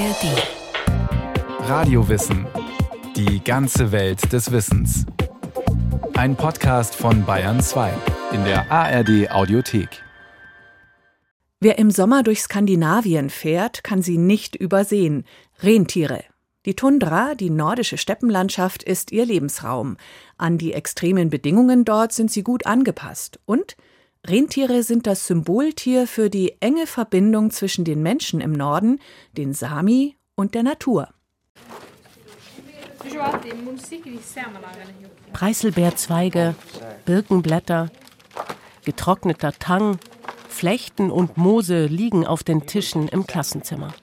ARD. Radiowissen. Die ganze Welt des Wissens. Ein Podcast von Bayern 2 in der ARD Audiothek. Wer im Sommer durch Skandinavien fährt, kann sie nicht übersehen. Rentiere. Die Tundra, die nordische Steppenlandschaft, ist ihr Lebensraum. An die extremen Bedingungen dort sind sie gut angepasst. Und Rentiere sind das Symboltier für die enge Verbindung zwischen den Menschen im Norden, den Sami und der Natur. Preiselbeerzweige, Birkenblätter, getrockneter Tang, Flechten und Moose liegen auf den Tischen im Klassenzimmer.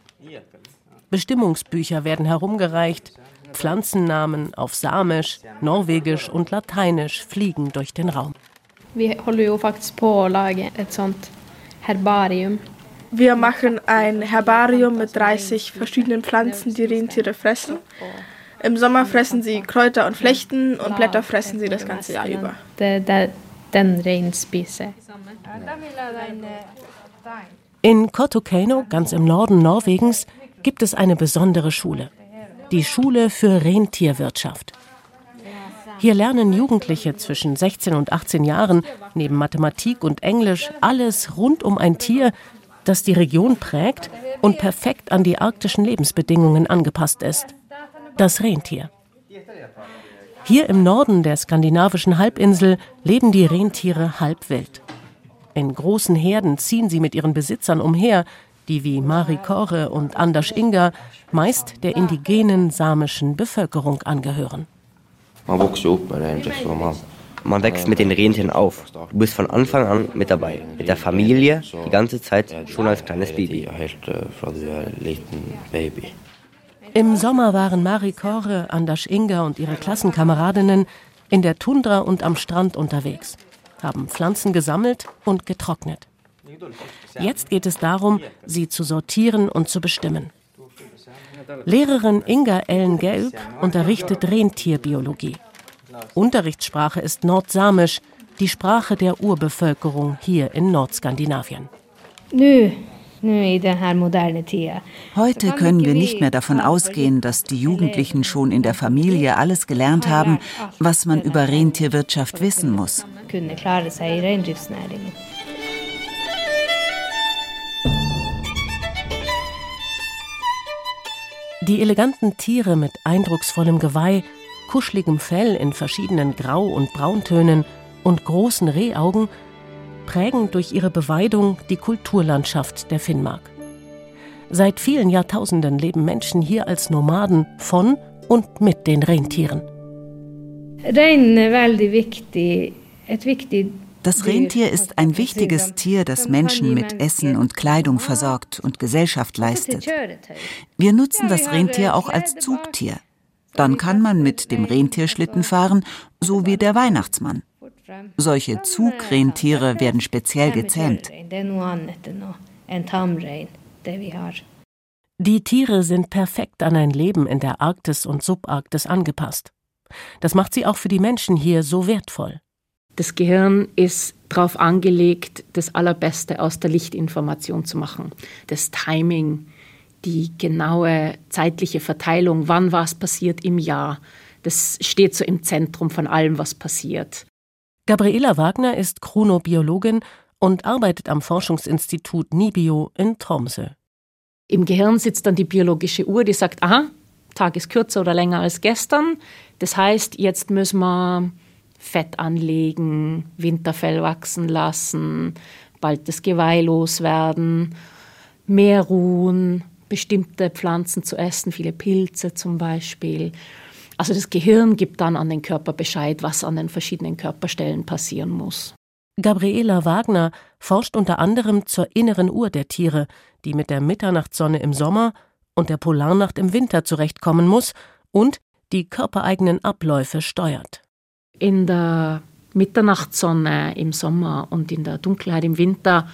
Bestimmungsbücher werden herumgereicht, Pflanzennamen auf Samisch, Norwegisch und Lateinisch fliegen durch den Raum. Wir håller ju faktiskt på att laga ett sånt herbarium. Wir machen ein Herbarium mit 30 verschiedenen Pflanzen, die Rentiere fressen. Im Sommer fressen sie Kräuter und Flechten und Blätter fressen sie das ganze Jahr über. Den rein spiser. In Kautokeino, ganz im Norden Norwegens, gibt es eine besondere Schule. Die Schule für Rentierwirtschaft. Hier lernen Jugendliche zwischen 16 und 18 Jahren neben Mathematik und Englisch alles rund um ein Tier, das die Region prägt und perfekt an die arktischen Lebensbedingungen angepasst ist. Das Rentier. Hier im Norden der skandinavischen Halbinsel leben die Rentiere halb wild. In großen Herden ziehen sie mit ihren Besitzern umher, die wie Mari Kore und Anders Inga meist der indigenen samischen Bevölkerung angehören. Man wächst mit den Rentieren auf. Du bist von Anfang an mit dabei, mit der Familie, die ganze Zeit, schon als kleines Baby. Im Sommer waren Mari Kore, Anders Inga und ihre Klassenkameradinnen in der Tundra und am Strand unterwegs, haben Pflanzen gesammelt und getrocknet. Jetzt geht es darum, sie zu sortieren und zu bestimmen. Lehrerin Inga Ellen Gelb unterrichtet Rentierbiologie. Unterrichtssprache ist Nordsamisch, die Sprache der Urbevölkerung hier in Nordskandinavien. Heute können wir nicht mehr davon ausgehen, dass die Jugendlichen schon in der Familie alles gelernt haben, was man über Rentierwirtschaft wissen muss. Die eleganten Tiere mit eindrucksvollem Geweih, kuscheligem Fell in verschiedenen Grau- und Brauntönen und großen Rehaugen prägen durch ihre Beweidung die Kulturlandschaft der Finnmark. Seit vielen Jahrtausenden leben Menschen hier als Nomaden von und mit den Rentieren. Rein väldigt viktig, ett viktigt das Rentier ist ein wichtiges Tier, das Menschen mit Essen und Kleidung versorgt und Gesellschaft leistet. Wir nutzen das Rentier auch als Zugtier. Dann kann man mit dem Rentierschlitten fahren, so wie der Weihnachtsmann. Solche Zugrentiere werden speziell gezähmt. Die Tiere sind perfekt an ein Leben in der Arktis und Subarktis angepasst. Das macht sie auch für die Menschen hier so wertvoll. Das Gehirn ist darauf angelegt, das Allerbeste aus der Lichtinformation zu machen. Das Timing, die genaue zeitliche Verteilung, wann was passiert im Jahr, das steht so im Zentrum von allem, was passiert. Gabriela Wagner ist Chronobiologin und arbeitet am Forschungsinstitut Nibio in Tromsø. Im Gehirn sitzt dann die biologische Uhr, die sagt, aha, Tag ist kürzer oder länger als gestern. Das heißt, jetzt müssen wir Fett anlegen, Winterfell wachsen lassen, bald das Geweih loswerden, mehr ruhen, bestimmte Pflanzen zu essen, viele Pilze zum Beispiel. Also das Gehirn gibt dann an den Körper Bescheid, was an den verschiedenen Körperstellen passieren muss. Gabriela Wagner forscht unter anderem zur inneren Uhr der Tiere, die mit der Mitternachtssonne im Sommer und der Polarnacht im Winter zurechtkommen muss und die körpereigenen Abläufe steuert. In der Mitternachtssonne im Sommer und in der Dunkelheit im Winter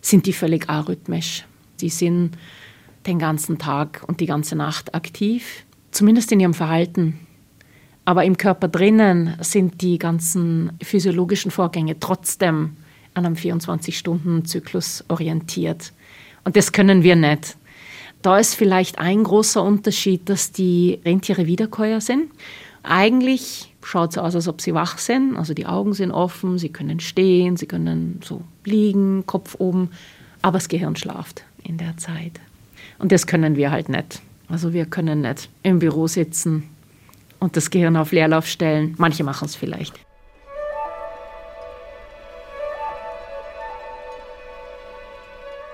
sind die völlig arrhythmisch. Die sind den ganzen Tag und die ganze Nacht aktiv, zumindest in ihrem Verhalten. Aber im Körper drinnen sind die ganzen physiologischen Vorgänge trotzdem an einem 24-Stunden-Zyklus orientiert. Und das können wir nicht. Da ist vielleicht ein großer Unterschied, dass die Rentiere Wiederkäuer sind. Eigentlich schaut es aus, als ob sie wach sind. Also die Augen sind offen, sie können stehen, sie können so liegen, Kopf oben. Aber das Gehirn schlaft in der Zeit. Und das können wir halt nicht. Also wir können nicht im Büro sitzen und das Gehirn auf Leerlauf stellen. Manche machen es vielleicht.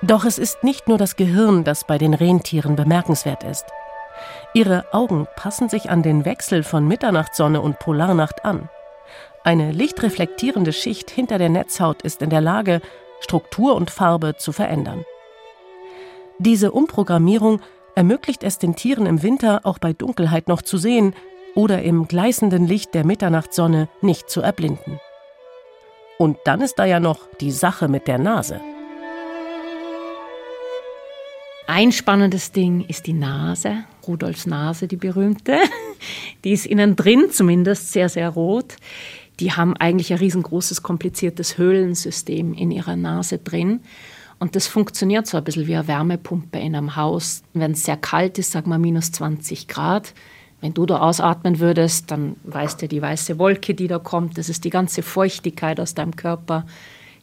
Doch es ist nicht nur das Gehirn, das bei den Rentieren bemerkenswert ist. Ihre Augen passen sich an den Wechsel von Mitternachtssonne und Polarnacht an. Eine lichtreflektierende Schicht hinter der Netzhaut ist in der Lage, Struktur und Farbe zu verändern. Diese Umprogrammierung ermöglicht es den Tieren im Winter auch bei Dunkelheit noch zu sehen oder im gleißenden Licht der Mitternachtssonne nicht zu erblinden. Und dann ist da ja noch die Sache mit der Nase. Ein spannendes Ding ist die Nase, Rudolfs Nase, die berühmte. Die ist innen drin zumindest sehr, sehr rot. Die haben eigentlich ein riesengroßes, kompliziertes Höhlensystem in ihrer Nase drin. Und das funktioniert so ein bisschen wie eine Wärmepumpe in einem Haus. Wenn es sehr kalt ist, sagen wir minus 20 Grad, wenn du da ausatmen würdest, dann weißt du, die weiße Wolke, die da kommt, das ist die ganze Feuchtigkeit aus deinem Körper,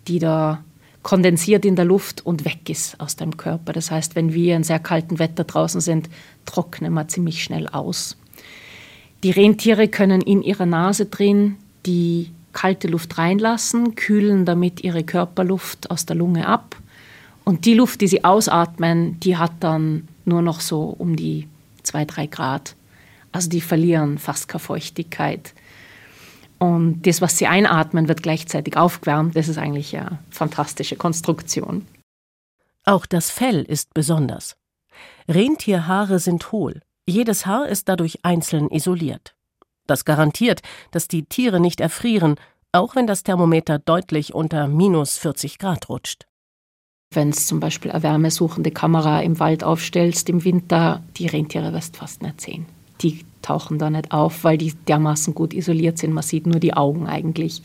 die da kondensiert in der Luft und weg ist aus deinem Körper. Das heißt, wenn wir in sehr kaltem Wetter draußen sind, trocknen wir ziemlich schnell aus. Die Rentiere können in ihrer Nase drin die kalte Luft reinlassen, kühlen damit ihre Körperluft aus der Lunge ab. Und die Luft, die sie ausatmen, die hat dann nur noch so um die zwei, drei Grad. Also die verlieren fast keine Feuchtigkeit. Und das, was sie einatmen, wird gleichzeitig aufgewärmt. Das ist eigentlich eine fantastische Konstruktion. Auch das Fell ist besonders. Rentierhaare sind hohl. Jedes Haar ist dadurch einzeln isoliert. Das garantiert, dass die Tiere nicht erfrieren, auch wenn das Thermometer deutlich unter minus 40 Grad rutscht. Wenn es zum Beispiel eine wärmesuchende Kamera im Wald aufstellst im Winter, die Rentiere wirst du fast nicht sehen die tauchen da nicht auf, weil die dermaßen gut isoliert sind. Man sieht nur die Augen eigentlich.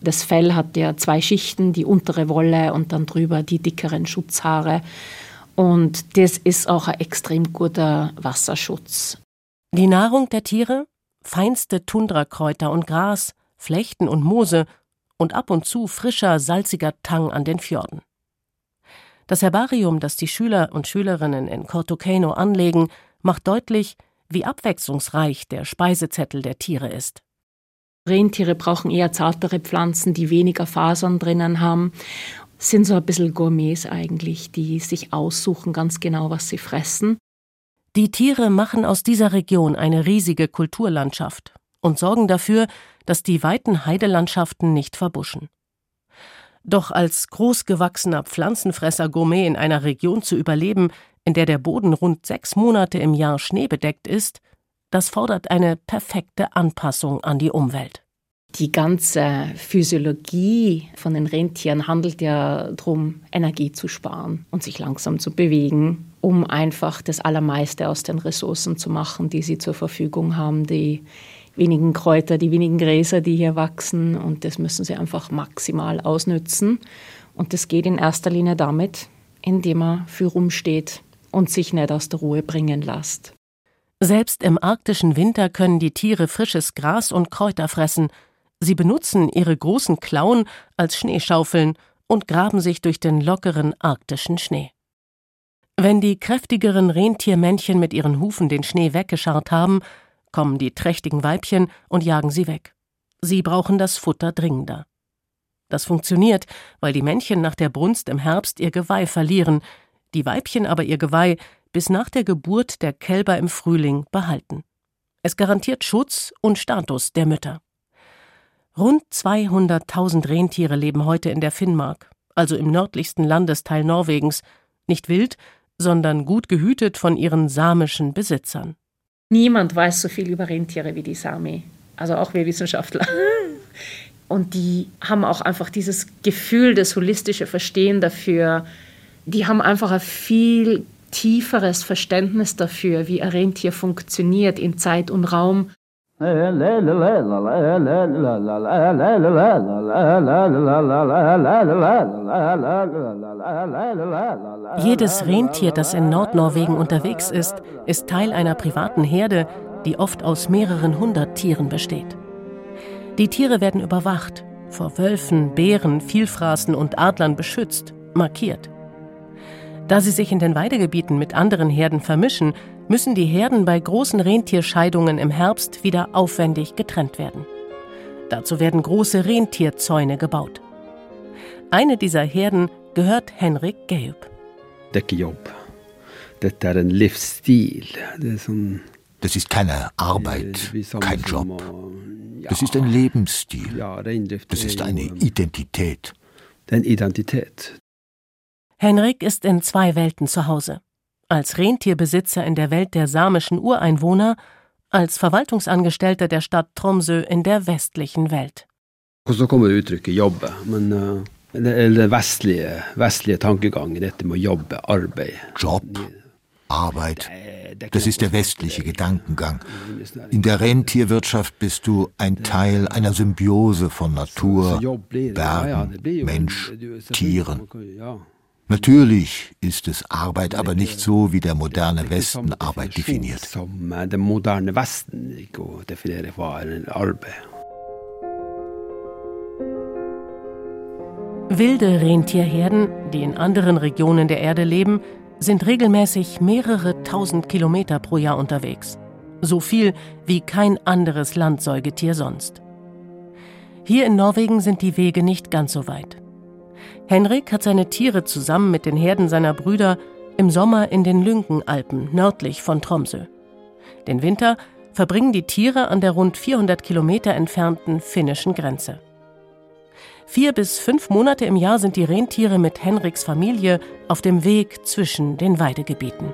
Das Fell hat ja zwei Schichten, die untere Wolle und dann drüber die dickeren Schutzhaare. Und das ist auch ein extrem guter Wasserschutz. Die Nahrung der Tiere? Feinste Tundrakräuter und Gras, Flechten und Moose und ab und zu frischer, salziger Tang an den Fjorden. Das Herbarium, das die Schüler und Schülerinnen in Cortocano anlegen, macht deutlich, wie abwechslungsreich der Speisezettel der Tiere ist. Rentiere brauchen eher zartere Pflanzen, die weniger Fasern drinnen haben. Sind so ein bisschen Gourmets eigentlich, die sich aussuchen ganz genau, was sie fressen. Die Tiere machen aus dieser Region eine riesige Kulturlandschaft und sorgen dafür, dass die weiten Heidelandschaften nicht verbuschen. Doch als großgewachsener Pflanzenfresser Gourmet in einer Region zu überleben, in der der Boden rund sechs Monate im Jahr schneebedeckt ist, das fordert eine perfekte Anpassung an die Umwelt. Die ganze Physiologie von den Rentieren handelt ja darum, Energie zu sparen und sich langsam zu bewegen, um einfach das Allermeiste aus den Ressourcen zu machen, die sie zur Verfügung haben, die wenigen Kräuter, die wenigen Gräser, die hier wachsen. Und das müssen sie einfach maximal ausnützen. Und das geht in erster Linie damit, indem man für rumsteht, und sich nicht aus der Ruhe bringen lässt. Selbst im arktischen Winter können die Tiere frisches Gras und Kräuter fressen. Sie benutzen ihre großen Klauen als Schneeschaufeln und graben sich durch den lockeren arktischen Schnee. Wenn die kräftigeren Rentiermännchen mit ihren Hufen den Schnee weggescharrt haben, kommen die trächtigen Weibchen und jagen sie weg. Sie brauchen das Futter dringender. Das funktioniert, weil die Männchen nach der Brunst im Herbst ihr Geweih verlieren, die Weibchen aber ihr Geweih bis nach der Geburt der Kälber im Frühling behalten. Es garantiert Schutz und Status der Mütter. Rund 200.000 Rentiere leben heute in der Finnmark, also im nördlichsten Landesteil Norwegens, nicht wild, sondern gut gehütet von ihren samischen Besitzern. Niemand weiß so viel über Rentiere wie die Sami, also auch wir Wissenschaftler. Und die haben auch einfach dieses Gefühl, das holistische Verstehen dafür, die haben einfach ein viel tieferes Verständnis dafür, wie ein Rentier funktioniert in Zeit und Raum. Jedes Rentier, das in Nordnorwegen unterwegs ist, ist Teil einer privaten Herde, die oft aus mehreren hundert Tieren besteht. Die Tiere werden überwacht, vor Wölfen, Bären, Vielfraßen und Adlern beschützt, markiert. Da sie sich in den Weidegebieten mit anderen Herden vermischen, müssen die Herden bei großen Rentierscheidungen im Herbst wieder aufwendig getrennt werden. Dazu werden große Rentierzäune gebaut. Eine dieser Herden gehört Henrik Geub. Das ist keine Arbeit, kein Job. Das ist ein Lebensstil. Das ist eine Identität. Henrik ist in zwei Welten zu Hause. Als Rentierbesitzer in der Welt der samischen Ureinwohner, als Verwaltungsangestellter der Stadt Tromsø in der westlichen Welt. Så kommer uttrykket jobbe, men uh, den vestlige, vestlige tankegangen, dette med å jobbe, arbeid Job, Arbeit, das ist der westliche Gedankengang. In der Rentierwirtschaft bist du ein Teil einer Symbiose von Natur, Bergen, Mensch, Tieren. Natürlich ist es Arbeit, aber nicht so, wie der moderne Westen Arbeit definiert. Wilde Rentierherden, die in anderen Regionen der Erde leben, sind regelmäßig mehrere tausend Kilometer pro Jahr unterwegs. So viel wie kein anderes Landsäugetier sonst. Hier in Norwegen sind die Wege nicht ganz so weit. Henrik hat seine Tiere zusammen mit den Herden seiner Brüder im Sommer in den Lynkenalpen nördlich von Tromsø. Den Winter verbringen die Tiere an der rund 400 Kilometer entfernten finnischen Grenze. Vier bis fünf Monate im Jahr sind die Rentiere mit Henriks Familie auf dem Weg zwischen den Weidegebieten.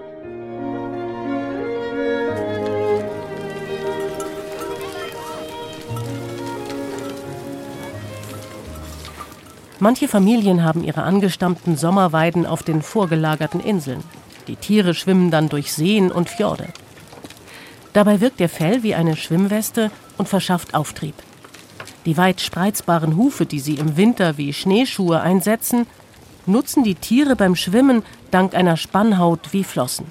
Manche Familien haben ihre angestammten Sommerweiden auf den vorgelagerten Inseln. Die Tiere schwimmen dann durch Seen und Fjorde. Dabei wirkt der Fell wie eine Schwimmweste und verschafft Auftrieb. Die weit spreizbaren Hufe, die sie im Winter wie Schneeschuhe einsetzen, nutzen die Tiere beim Schwimmen dank einer Spannhaut wie Flossen.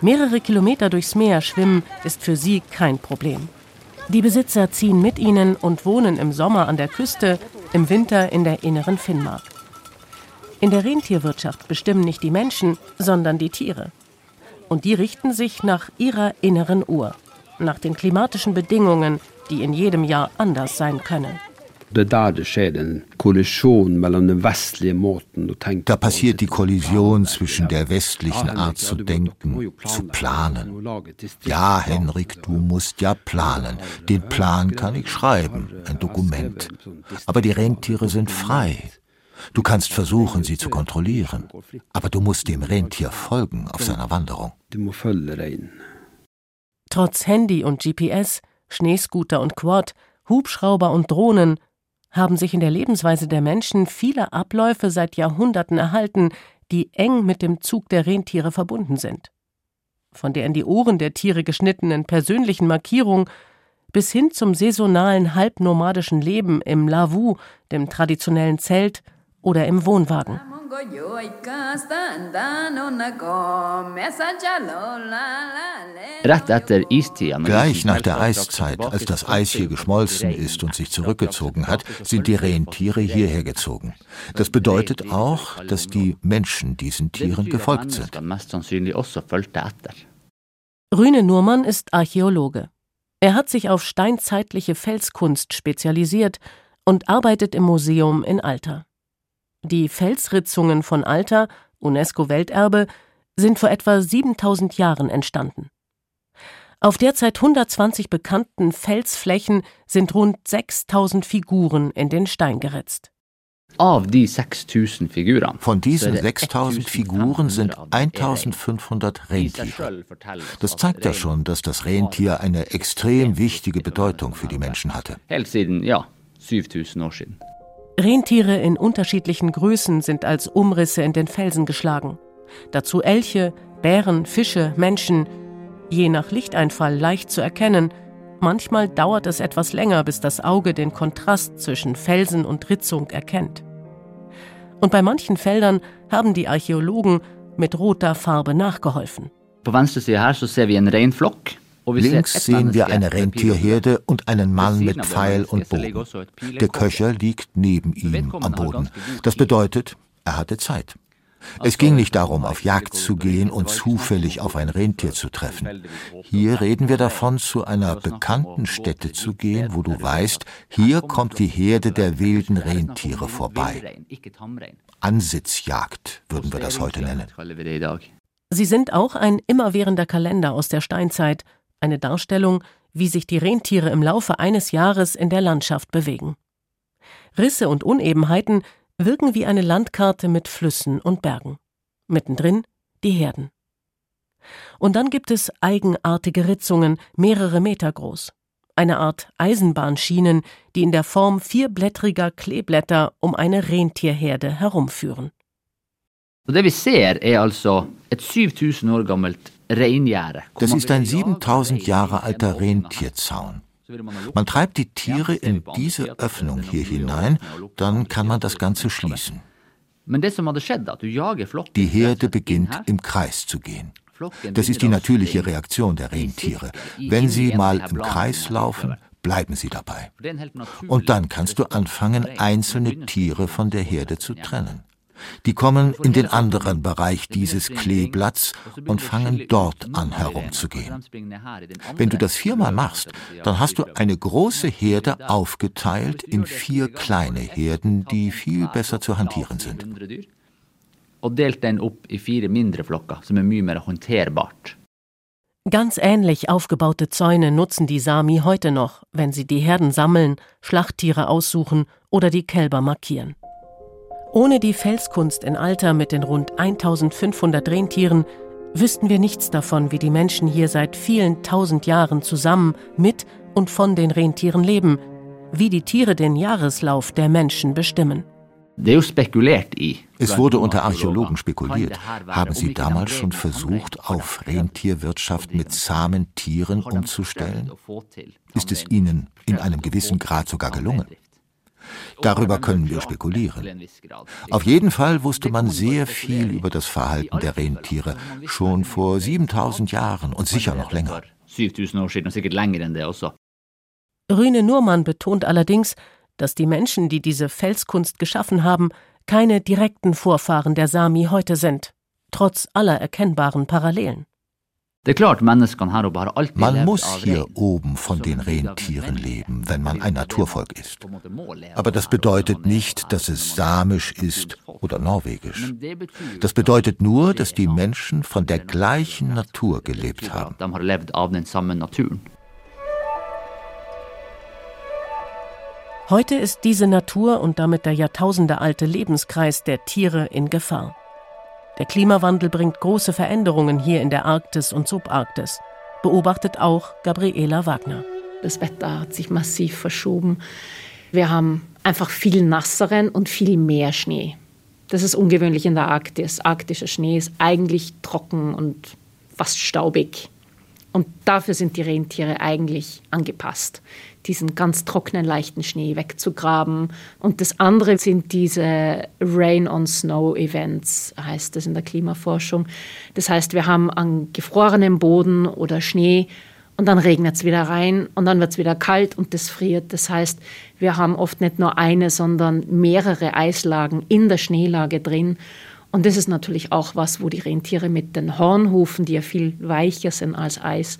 Mehrere Kilometer durchs Meer schwimmen ist für sie kein Problem. Die Besitzer ziehen mit ihnen und wohnen im Sommer an der Küste, im Winter in der inneren Finnmark. In der Rentierwirtschaft bestimmen nicht die Menschen, sondern die Tiere. Und die richten sich nach ihrer inneren Uhr, nach den klimatischen Bedingungen, die in jedem Jahr anders sein können. Da passiert die Kollision zwischen der westlichen Art zu denken, zu planen. Ja, Henrik, du musst ja planen. Den Plan kann ich schreiben, ein Dokument. Aber die Rentiere sind frei. Du kannst versuchen, sie zu kontrollieren, aber du musst dem Rentier folgen auf seiner Wanderung. Trotz Handy und GPS, Schneescooter und Quad, Hubschrauber und Drohnen haben sich in der Lebensweise der Menschen viele Abläufe seit Jahrhunderten erhalten, die eng mit dem Zug der Rentiere verbunden sind. Von der in die Ohren der Tiere geschnittenen persönlichen Markierung bis hin zum saisonalen halbnomadischen Leben im Lavu, dem traditionellen Zelt oder im Wohnwagen. Gleich nach der Eiszeit, als das Eis hier geschmolzen ist und sich zurückgezogen hat, sind die Rentiere hierher gezogen. Das bedeutet auch, dass die Menschen diesen Tieren gefolgt sind. Rüne Nurmann ist Archäologe. Er hat sich auf steinzeitliche Felskunst spezialisiert und arbeitet im Museum in Alter. Die Felsritzungen von Alter, UNESCO-Welterbe, sind vor etwa 7000 Jahren entstanden. Auf derzeit 120 bekannten Felsflächen sind rund 6000 Figuren in den Stein geritzt. Von diesen 6000 Figuren sind 1500 Rentiere. Das zeigt ja schon, dass das Rentier eine extrem wichtige Bedeutung für die Menschen hatte. Rentiere in unterschiedlichen Größen sind als Umrisse in den Felsen geschlagen. Dazu Elche, Bären, Fische, Menschen, je nach Lichteinfall leicht zu erkennen, Manchmal dauert es etwas länger, bis das Auge den Kontrast zwischen Felsen und Ritzung erkennt. Und bei manchen Feldern haben die Archäologen mit roter Farbe nachgeholfen. Links sehen wir eine Rentierherde und einen Mann mit Pfeil und Bogen. Der Köcher liegt neben ihm am Boden. Das bedeutet, er hatte Zeit. Es ging nicht darum, auf Jagd zu gehen und zufällig auf ein Rentier zu treffen. Hier reden wir davon, zu einer bekannten Stätte zu gehen, wo du weißt, hier kommt die Herde der wilden Rentiere vorbei. Ansitzjagd würden wir das heute nennen. Sie sind auch ein immerwährender Kalender aus der Steinzeit, eine Darstellung, wie sich die Rentiere im Laufe eines Jahres in der Landschaft bewegen. Risse und Unebenheiten wirken wie eine Landkarte mit Flüssen und Bergen. Mittendrin die Herden. Und dann gibt es eigenartige Ritzungen, mehrere Meter groß. Eine Art Eisenbahnschienen, die in der Form vierblättriger Kleeblätter um eine Rentierherde herumführen. Das ist ein 7000 Jahre alter Rentierzaun. Man treibt die Tiere in diese Öffnung hier hinein, dann kann man das Ganze schließen. Die Herde beginnt im Kreis zu gehen. Das ist die natürliche Reaktion der Rentiere. Wenn sie mal im Kreis laufen, bleiben sie dabei. Und dann kannst du anfangen, einzelne Tiere von der Herde zu trennen. Die kommen in den anderen Bereich dieses Kleeblatts und fangen dort an herumzugehen. Wenn du das viermal machst, dann hast du eine große Herde aufgeteilt in vier kleine Herden, die viel besser zu hantieren sind. Ganz ähnlich aufgebaute Zäune nutzen die Sami heute noch, wenn sie die Herden sammeln, Schlachttiere aussuchen oder die Kälber markieren. Ohne die Felskunst in Alter mit den rund 1500 Rentieren wüssten wir nichts davon, wie die Menschen hier seit vielen tausend Jahren zusammen mit und von den Rentieren leben, wie die Tiere den Jahreslauf der Menschen bestimmen. Es wurde unter Archäologen spekuliert. Haben Sie damals schon versucht, auf Rentierwirtschaft mit zahmen Tieren umzustellen? Ist es Ihnen in einem gewissen Grad sogar gelungen? Darüber können wir spekulieren. Auf jeden Fall wusste man sehr viel über das Verhalten der Rentiere, schon vor 7000 Jahren und sicher noch länger. Rüne Nurmann betont allerdings, dass die Menschen, die diese Felskunst geschaffen haben, keine direkten Vorfahren der Sami heute sind, trotz aller erkennbaren Parallelen. Man muss hier oben von den Rentieren leben, wenn man ein Naturvolk ist. Aber das bedeutet nicht, dass es samisch ist oder norwegisch. Das bedeutet nur, dass die Menschen von der gleichen Natur gelebt haben. Heute ist diese Natur und damit der jahrtausendealte Lebenskreis der Tiere in Gefahr. Der Klimawandel bringt große Veränderungen hier in der Arktis und Subarktis, beobachtet auch Gabriela Wagner. Das Wetter hat sich massiv verschoben. Wir haben einfach viel nasseren und viel mehr Schnee. Das ist ungewöhnlich in der Arktis. Arktischer Schnee ist eigentlich trocken und fast staubig. Und dafür sind die Rentiere eigentlich angepasst diesen ganz trockenen, leichten Schnee wegzugraben. Und das andere sind diese Rain-on-Snow-Events, heißt das in der Klimaforschung. Das heißt, wir haben an gefrorenem Boden oder Schnee und dann regnet es wieder rein und dann wird es wieder kalt und das friert. Das heißt, wir haben oft nicht nur eine, sondern mehrere Eislagen in der Schneelage drin. Und das ist natürlich auch was, wo die Rentiere mit den Hornhufen, die ja viel weicher sind als Eis,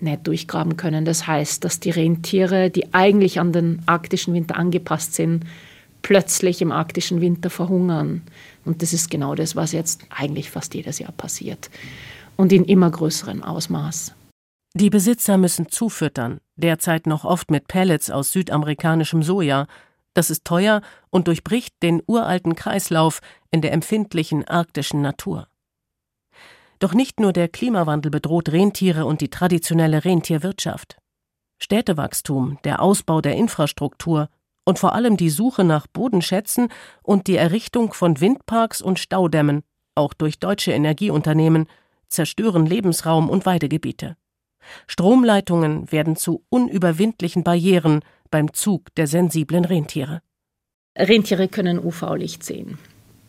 nicht durchgraben können. Das heißt, dass die Rentiere, die eigentlich an den arktischen Winter angepasst sind, plötzlich im arktischen Winter verhungern. Und das ist genau das, was jetzt eigentlich fast jedes Jahr passiert. Und in immer größerem Ausmaß. Die Besitzer müssen zufüttern, derzeit noch oft mit Pellets aus südamerikanischem Soja. Das ist teuer und durchbricht den uralten Kreislauf in der empfindlichen arktischen Natur. Doch nicht nur der Klimawandel bedroht Rentiere und die traditionelle Rentierwirtschaft. Städtewachstum, der Ausbau der Infrastruktur und vor allem die Suche nach Bodenschätzen und die Errichtung von Windparks und Staudämmen, auch durch deutsche Energieunternehmen, zerstören Lebensraum und Weidegebiete. Stromleitungen werden zu unüberwindlichen Barrieren beim Zug der sensiblen Rentiere. Rentiere können UV-Licht sehen.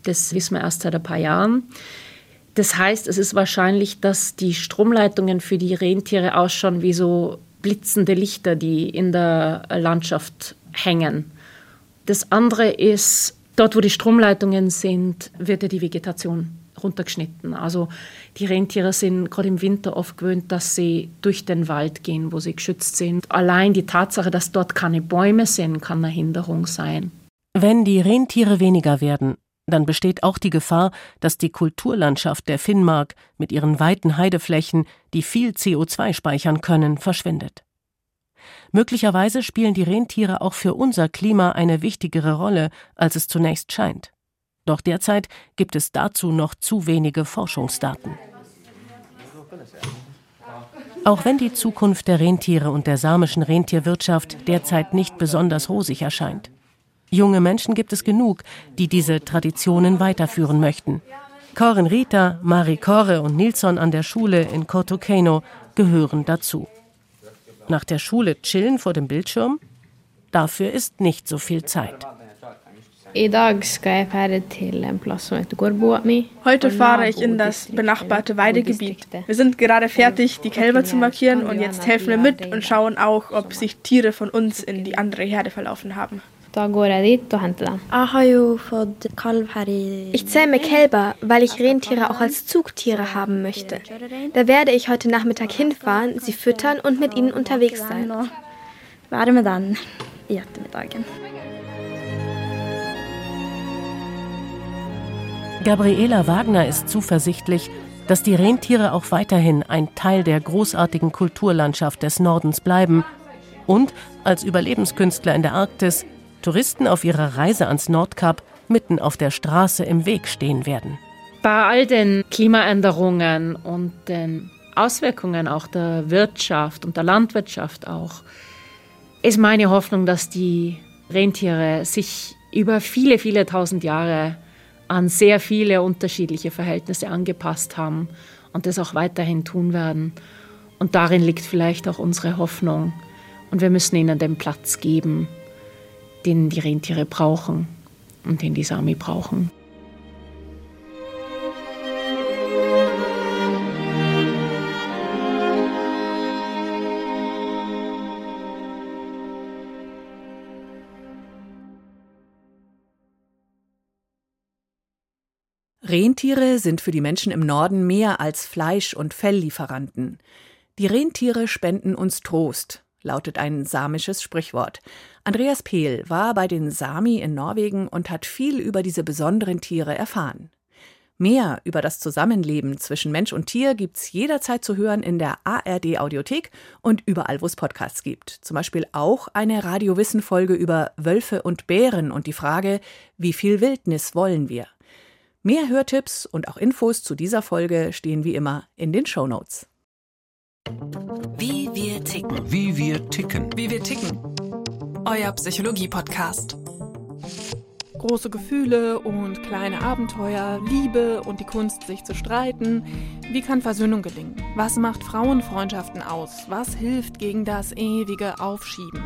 Das wissen wir erst seit ein paar Jahren. Das heißt, es ist wahrscheinlich, dass die Stromleitungen für die Rentiere ausschauen wie so blitzende Lichter, die in der Landschaft hängen. Das andere ist, dort wo die Stromleitungen sind, wird ja die Vegetation runtergeschnitten. Also die Rentiere sind gerade im Winter oft gewöhnt, dass sie durch den Wald gehen, wo sie geschützt sind. Allein die Tatsache, dass dort keine Bäume sind, kann eine Hinderung sein. Wenn die Rentiere weniger werden, dann besteht auch die Gefahr, dass die Kulturlandschaft der Finnmark mit ihren weiten Heideflächen, die viel CO2 speichern können, verschwindet. Möglicherweise spielen die Rentiere auch für unser Klima eine wichtigere Rolle, als es zunächst scheint. Doch derzeit gibt es dazu noch zu wenige Forschungsdaten. Auch wenn die Zukunft der Rentiere und der samischen Rentierwirtschaft derzeit nicht besonders rosig erscheint. Junge Menschen gibt es genug, die diese Traditionen weiterführen möchten. Corin Rita, Marie Kore und Nilsson an der Schule in Kotokeno gehören dazu. Nach der Schule chillen vor dem Bildschirm? Dafür ist nicht so viel Zeit. Heute fahre ich in das benachbarte Weidegebiet. Wir sind gerade fertig, die Kälber zu markieren und jetzt helfen wir mit und schauen auch, ob sich Tiere von uns in die andere Herde verlaufen haben. Ich zähme Kälber, weil ich Rentiere auch als Zugtiere haben möchte. Da werde ich heute Nachmittag hinfahren, sie füttern und mit ihnen unterwegs sein. Gabriela Wagner ist zuversichtlich, dass die Rentiere auch weiterhin ein Teil der großartigen Kulturlandschaft des Nordens bleiben und als Überlebenskünstler in der Arktis Touristen auf ihrer Reise ans Nordkap mitten auf der Straße im Weg stehen werden. Bei all den Klimaänderungen und den Auswirkungen auch der Wirtschaft und der Landwirtschaft auch, ist meine Hoffnung, dass die Rentiere sich über viele, viele tausend Jahre an sehr viele unterschiedliche Verhältnisse angepasst haben und das auch weiterhin tun werden. Und darin liegt vielleicht auch unsere Hoffnung. Und wir müssen ihnen den Platz geben, den die Rentiere brauchen und den die Sami brauchen. Rentiere sind für die Menschen im Norden mehr als Fleisch- und Felllieferanten. Die Rentiere spenden uns Trost, lautet ein samisches Sprichwort. Andreas Pehl war bei den Sami in Norwegen und hat viel über diese besonderen Tiere erfahren. Mehr über das Zusammenleben zwischen Mensch und Tier gibt's jederzeit zu hören in der ARD Audiothek und überall, wo es Podcasts gibt. Zum Beispiel auch eine Radiowissen-Folge über Wölfe und Bären und die Frage, wie viel Wildnis wollen wir? Mehr Hörtipps und auch Infos zu dieser Folge stehen wie immer in den Show Notes. Wie wir ticken. Wie wir ticken. Wie wir ticken. Euer Psychologie-Podcast. Große Gefühle und kleine Abenteuer, Liebe und die Kunst, sich zu streiten. Wie kann Versöhnung gelingen? Was macht Frauenfreundschaften aus? Was hilft gegen das ewige Aufschieben?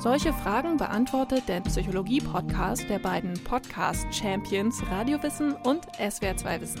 Solche Fragen beantwortet der Psychologie-Podcast der beiden Podcast-Champions Radiowissen und SWR2 Wissen.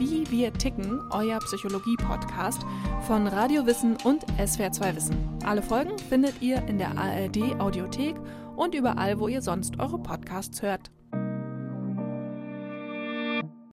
Wie wir ticken, euer Psychologie-Podcast von Radio Wissen und SWR2 Wissen. Alle Folgen findet ihr in der ARD Audiothek und überall, wo ihr sonst eure Podcasts hört.